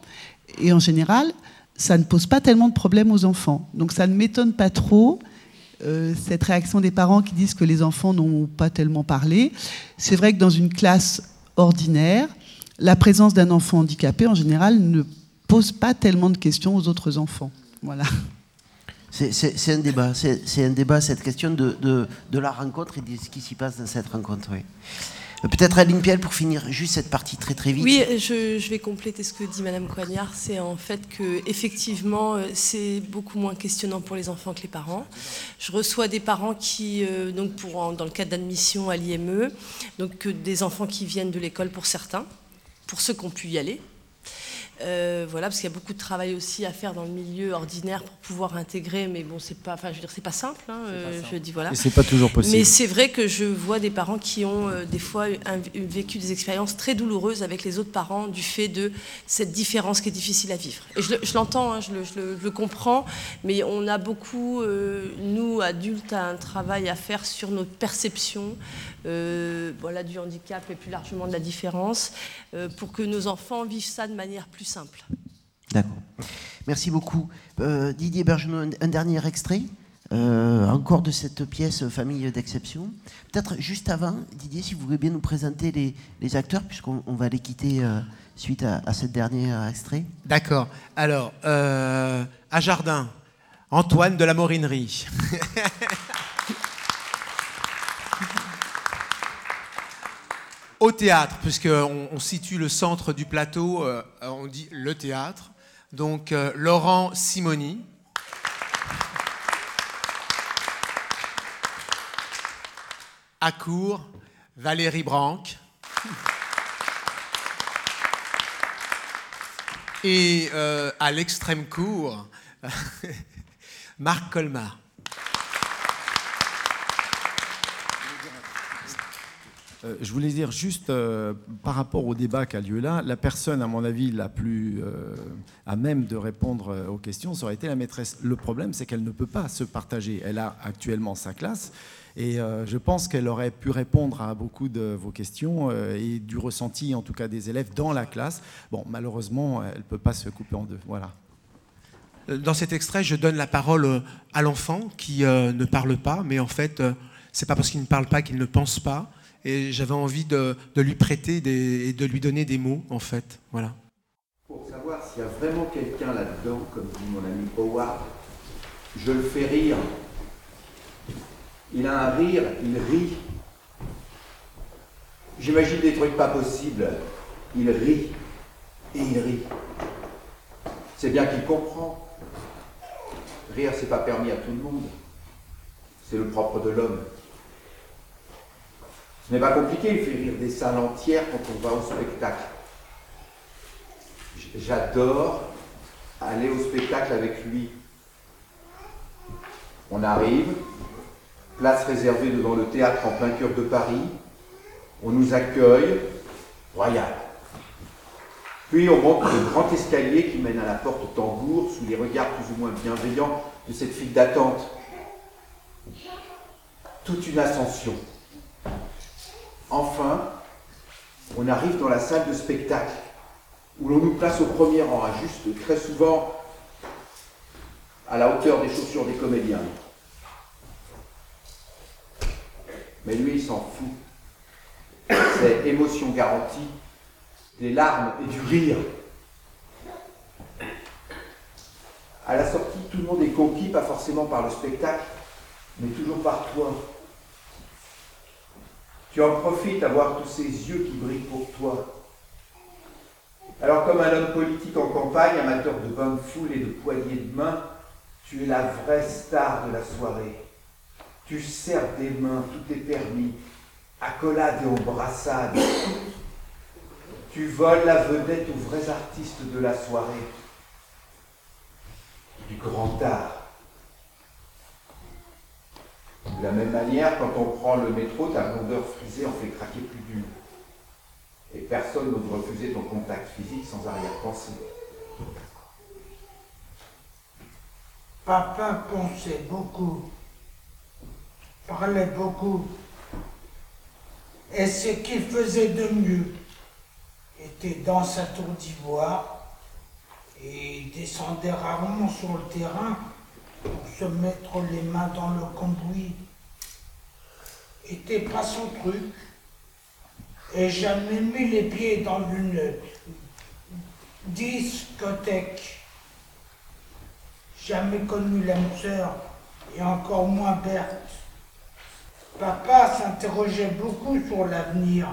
O: Et en général, ça ne pose pas tellement de problèmes aux enfants. Donc ça ne m'étonne pas trop euh, cette réaction des parents qui disent que les enfants n'ont pas tellement parlé. C'est vrai que dans une classe ordinaire, la présence d'un enfant handicapé, en général, ne pose pas tellement de questions aux autres enfants. Voilà.
B: C'est un débat, c'est un débat, cette question de, de, de, la rencontre et de ce qui s'y passe dans cette rencontre. Oui. Peut-être Aline Piel pour finir juste cette partie très très vite.
A: Oui, je, vais compléter ce que dit Madame Coignard. C'est en fait que effectivement euh, c'est beaucoup moins questionnant pour les enfants que les parents. Je reçois des parents qui, euh, donc pour dans le cadre d'admission à l'IME, donc des enfants qui viennent de l'école pour certains, pour ceux qui ont pu y aller, euh, voilà, parce qu'il y a beaucoup de travail aussi à faire dans le milieu ordinaire pour pouvoir intégrer, mais bon, c'est pas, enfin, je veux dire, c'est pas simple. Hein, euh, je dis voilà.
E: Et c'est pas toujours possible.
A: Mais c'est vrai que je vois des parents qui ont euh, des fois vécu des expériences très douloureuses avec les autres parents du fait de cette différence qui est difficile à vivre. Et je, l'entends, hein, je, le, comprends, mais on a beaucoup, nous adultes, un travail à faire sur notre perception, voilà, du handicap et plus largement de la différence, pour que nos enfants vivent ça de manière plus simple.
B: D'accord. Merci beaucoup. Euh, Didier Bergenon, un, dernier extrait, euh, encore de cette pièce Famille d'exception. Peut-être juste avant, Didier, si vous voulez bien nous présenter les, acteurs, puisqu'on va les quitter euh, suite à, à ce dernier extrait.
D: D'accord. Alors, à Jardin, Antoine de la Morinerie. <laughs> au théâtre, puisqu'on on situe le centre du plateau, euh, on dit le théâtre. Donc euh, Laurent Simoni. À court, Valérie Branc. Et euh, à l'extrême court, <laughs> Marc Colmar.
E: Euh, je voulais dire juste euh, par rapport au débat qui a lieu là, la personne, à mon avis, la plus euh, à même de répondre aux questions, ça aurait été la maîtresse. Le problème, c'est qu'elle ne peut pas se partager. Elle a actuellement sa classe. Et je pense qu'elle aurait pu répondre à beaucoup de vos questions et du ressenti, en tout cas, des élèves dans la classe. Bon, malheureusement, elle ne peut pas se couper en deux. Voilà.
D: Dans cet extrait, je donne la parole à l'enfant qui ne parle pas, mais en fait, c'est pas parce qu'il ne parle pas qu'il ne pense pas et j'avais envie de, lui prêter des, et de lui donner des mots, en fait. Voilà.
G: Pour savoir s'il y a vraiment quelqu'un là-dedans, comme dit mon ami Howard, je le fais rire. Il a un rire, il rit. J'imagine des trucs pas possibles. Il rit et il rit. C'est bien qu'il comprend. Rire, c'est pas permis à tout le monde. C'est le propre de l'homme. Ce n'est pas compliqué, il fait rire des salles entières quand on va au spectacle. J'adore aller au spectacle avec lui. On arrive, place réservée devant le théâtre en plein cœur de Paris. On nous accueille, royal. Puis on monte le grand escalier qui mène à la porte tambour sous les regards plus ou moins bienveillants de cette file d'attente. Toute une ascension. Enfin, on arrive dans la salle de spectacle, où l'on nous place au premier rang, juste très souvent à la hauteur des chaussures des comédiens. Mais lui, il s'en fout. C'est émotion garantie, des larmes et du rire. À la sortie, tout le monde est conquis, pas forcément par le spectacle, mais toujours par toi. Tu en profites à voir tous ces yeux qui brillent pour toi. Alors comme un homme politique en campagne, amateur de bonne foule et de poignées de main, tu es la vraie star de la soirée. Tu sers des mains, tout est permis, accolade et embrassade. Tu voles la vedette aux vrais artistes de la soirée, du grand art. De la même manière, quand on prend le métro, ta blondeur frisée en fait craquer plus d'une. Et personne n'ose refuser ton contact physique sans arrière-pensée.
H: Papa pensait beaucoup, parlait beaucoup, et ce qu'il faisait de mieux était dans sa tour d'ivoire et descendait rarement sur le terrain pour se mettre les mains dans le cambouis était pas son truc. Et jamais mis les pieds dans une discothèque. Jamais connu l'âme sœur et encore moins Berthe. Papa s'interrogeait beaucoup sur l'avenir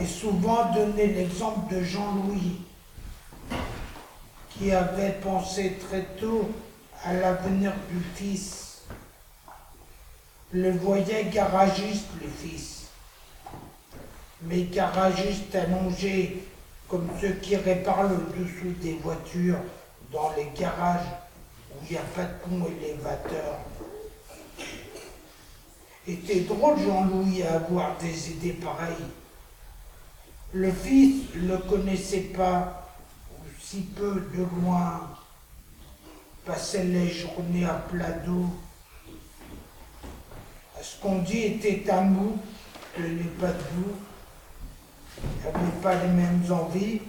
H: et souvent donnait l'exemple de Jean-Louis, qui avait pensé très tôt à l'avenir du fils. Le voyait garagiste, le fils. Mais garagiste allongé, comme ceux qui réparent le dessous des voitures dans les garages où il n'y a pas de pont élévateur. Était drôle Jean-Louis à avoir des idées pareilles. Le fils ne le connaissait pas, ou si peu de loin, passait les journées à plat d'eau. Ce qu'on dit était un mou, tenait pas debout, n'avait pas les mêmes envies,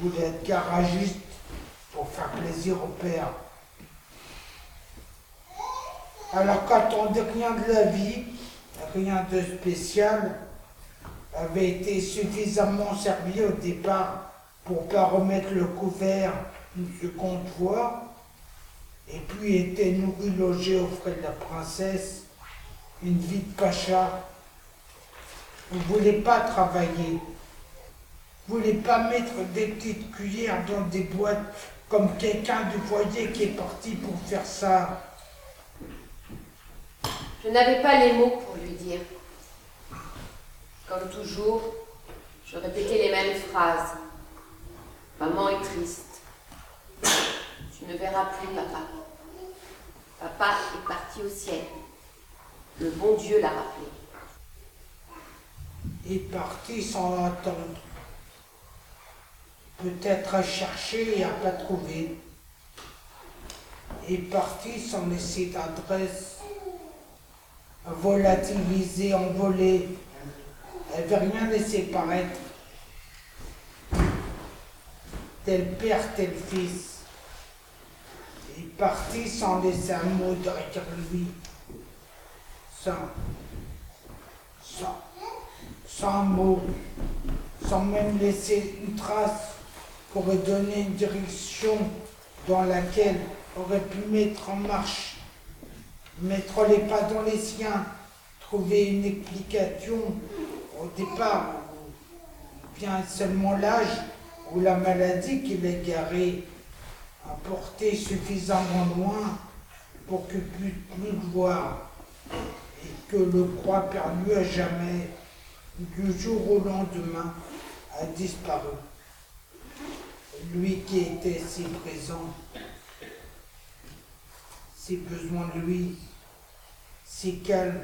H: voulait être garagiste pour faire plaisir au père. Alors qu'attendait rien de la vie, rien de spécial, avait été suffisamment servi au départ pour pas remettre le couvert une seconde fois, et puis était nourri, logé aux frais de la princesse, une vie de pacha. Vous ne voulez pas travailler. Vous ne voulez pas mettre des petites cuillères dans des boîtes comme quelqu'un du foyer qui est parti pour faire ça.
F: Je n'avais pas les mots pour lui dire. Comme toujours, je répétais les mêmes phrases. Maman est triste. Tu ne verras plus papa. Papa est parti au ciel. Le bon Dieu l'a rappelé.
H: est parti sans attendre. Peut-être à chercher et à pas trouver. Est parti sans laisser d'adresse. Volatilisé, envolé. Elle veut rien laisser paraître. Tel père, tel fils. Est parti sans laisser un mot derrière lui. Sans, sans, sans mot, sans même laisser une trace pour donner une direction dans laquelle aurait pu mettre en marche, mettre les pas dans les siens, trouver une explication au départ, bien seulement l'âge ou la maladie qui l'égarait a porté suffisamment loin pour que puisse plus voir et que le croix perdu à jamais du jour au lendemain a disparu. Lui qui était si présent, si besoin de lui, si calme,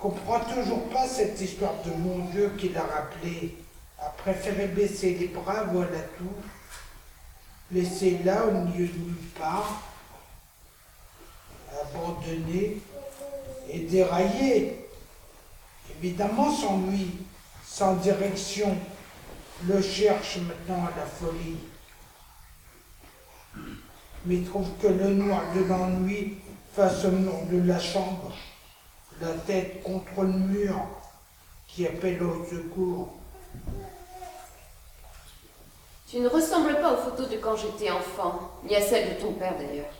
H: comprend toujours pas cette histoire de mon Dieu qui l'a rappelé, a préféré baisser les bras, voilà tout, laisser là au milieu de nulle part, abandonné et déraillé, évidemment sans lui, sans direction, le cherche maintenant à la folie. Mais trouve que le noir de l'ennui face au mur de la chambre, la tête contre le mur qui appelle au secours.
F: Tu ne ressembles pas aux photos de quand j'étais enfant, ni à celles de ton père d'ailleurs.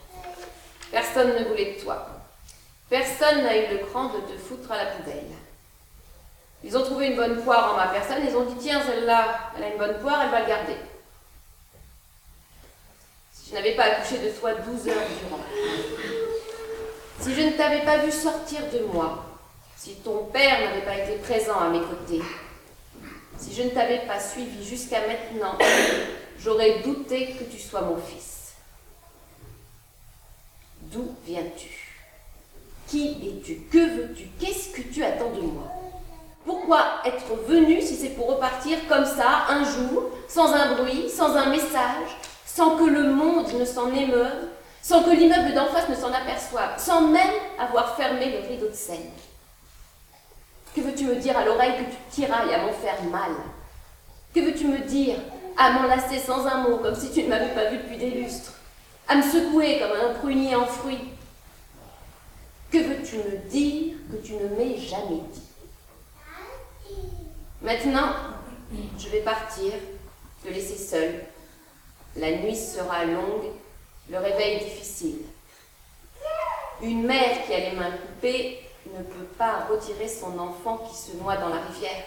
F: Personne ne voulait de toi. Personne n'a eu le cran de te foutre à la poubelle. Ils ont trouvé une bonne poire en ma personne, ils ont dit tiens, celle-là, elle a une bonne poire, elle va le garder. Si je n'avais pas accouché de toi 12 heures durant, si je ne t'avais pas vu sortir de moi, si ton père n'avait pas été présent à mes côtés, si je ne t'avais pas suivi jusqu'à maintenant, j'aurais douté que tu sois mon fils. D'où viens-tu? Qui es-tu? Que veux-tu? Qu'est-ce que tu attends de moi? Pourquoi être venu si c'est pour repartir comme ça, un jour, sans un bruit, sans un message, sans que le monde ne s'en émeuve, sans que l'immeuble d'en face ne s'en aperçoive, sans même avoir fermé le rideau de scène Que veux-tu me dire à l'oreille que tu tirailles à m'en faire mal? Que veux-tu me dire à m'enlacer sans un mot, comme si tu ne m'avais pas vu depuis des lustres? À me secouer comme un prunier en fruits Que veux-tu me dire que tu ne m'aies jamais dit? Maintenant, je vais partir, te laisser seul. La nuit sera longue, le réveil difficile. Une mère qui a les mains coupées ne peut pas retirer son enfant qui se noie dans la rivière.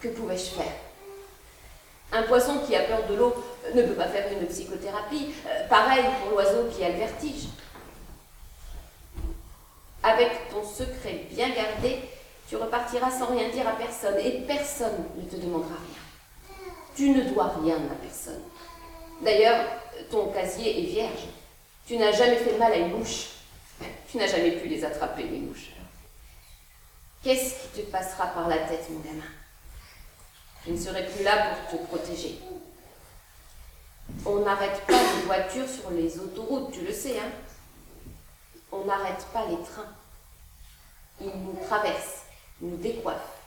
F: Que pouvais-je faire? Un poisson qui a peur de l'eau ne peut pas faire une psychothérapie. Euh, pareil pour l'oiseau qui a le vertige. Avec ton secret bien gardé, tu repartiras sans rien dire à personne et personne ne te demandera rien. Tu ne dois rien à personne. D'ailleurs, ton casier est vierge. Tu n'as jamais fait mal à une mouche. Tu n'as jamais pu les attraper, les mouches. Qu'est-ce qui te passera par la tête, mon gamin? Je ne serai plus là pour te protéger. On n'arrête pas les voitures sur les autoroutes, tu le sais, hein? On n'arrête pas les trains. Ils nous traversent nous décoiffe,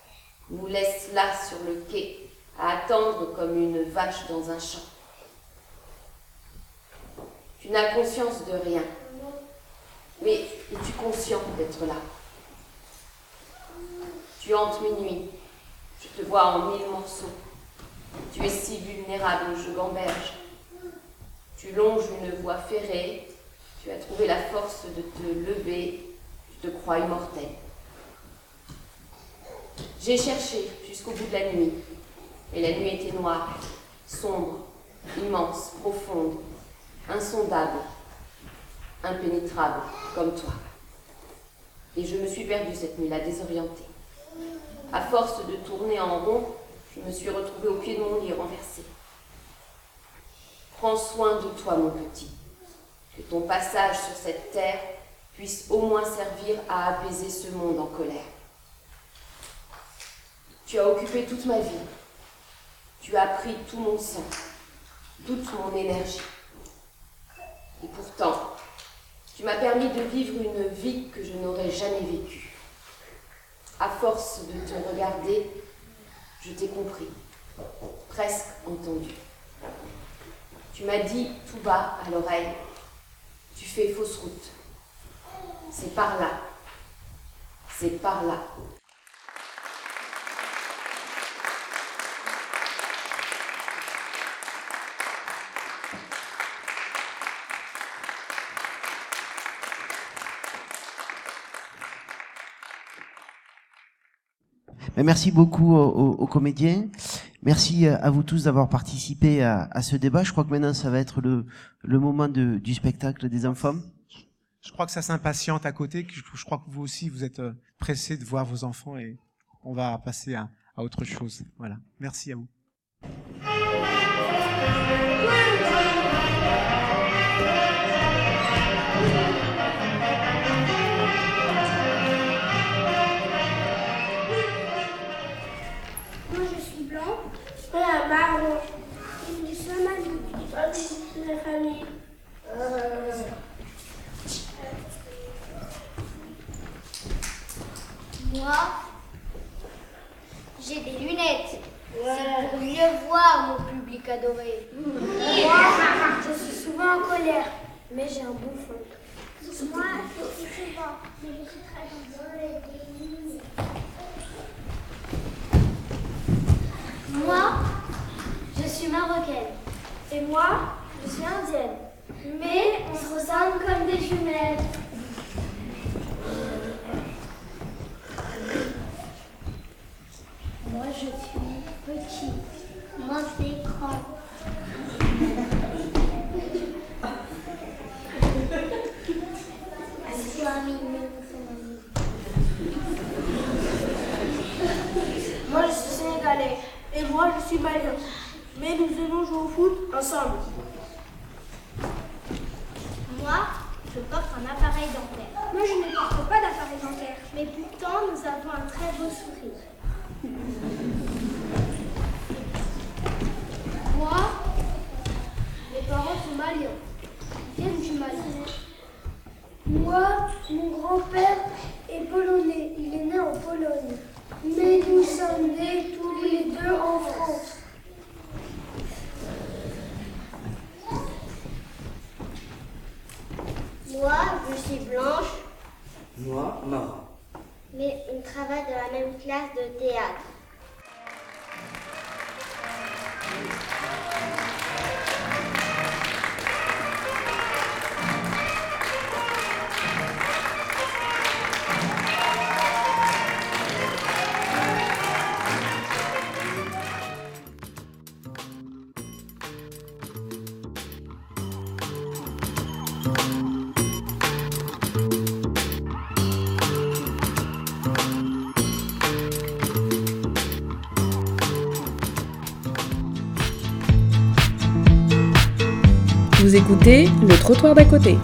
F: nous laisse là sur le quai, à attendre comme une vache dans un champ. Tu n'as conscience de rien, mais es-tu conscient d'être là? Tu hantes mes nuits, je te vois en mille morceaux. Tu es si vulnérable, je gamberge. Tu longes une voie ferrée, tu as trouvé la force de te lever, tu te crois immortel. J'ai cherché jusqu'au bout de la nuit, et la nuit était noire, sombre, immense, profonde, insondable, impénétrable, comme toi. Et je me suis perdue cette nuit-là, désorientée. À force de tourner en rond, je me suis retrouvée au pied de mon lit renversé. Prends soin de toi, mon petit, que ton passage sur cette terre puisse au moins servir à apaiser ce monde en colère. Tu as occupé toute ma vie. Tu as pris tout mon sang, toute mon énergie. Et pourtant, tu m'as permis de vivre une vie que je n'aurais jamais vécue. À force de te regarder, je t'ai compris, presque entendu. Tu m'as dit tout bas à l'oreille, tu fais fausse route. C'est par là. C'est par là.
B: Merci beaucoup aux, comédiens. Merci à vous tous d'avoir participé à, ce débat. Je crois que maintenant, ça va être le, moment du spectacle des enfants.
D: Je crois que ça s'impatiente à côté. Je crois que vous aussi, vous êtes euh, pressés de voir vos enfants et on va passer à, à autre chose. Voilà. Merci à vous.
P: La famille. Euh... Moi, j'ai des lunettes. C'est pour mieux voir mon public adoré. Moi, je suis souvent en colère, mais j'ai un bon fond. Moi, je suis souvent, mais je suis très gentille. Moi, je suis marocaine. Et moi, je suis indienne. Mais on se ressemble comme des jumelles. Moi, je suis petit. Moi, c'est grand. Moi, je suis sénégalais et moi je suis malien. Mais nous allons jouer au foot ensemble. Moi, je porte un appareil dentaire. Moi, je ne porte pas d'appareil dentaire. Mais pourtant, nous avons un très beau sourire. Moi, mes parents sont maliens. Ils viennent du Mali. Moi,
Q: Le Trottoir d'à côté.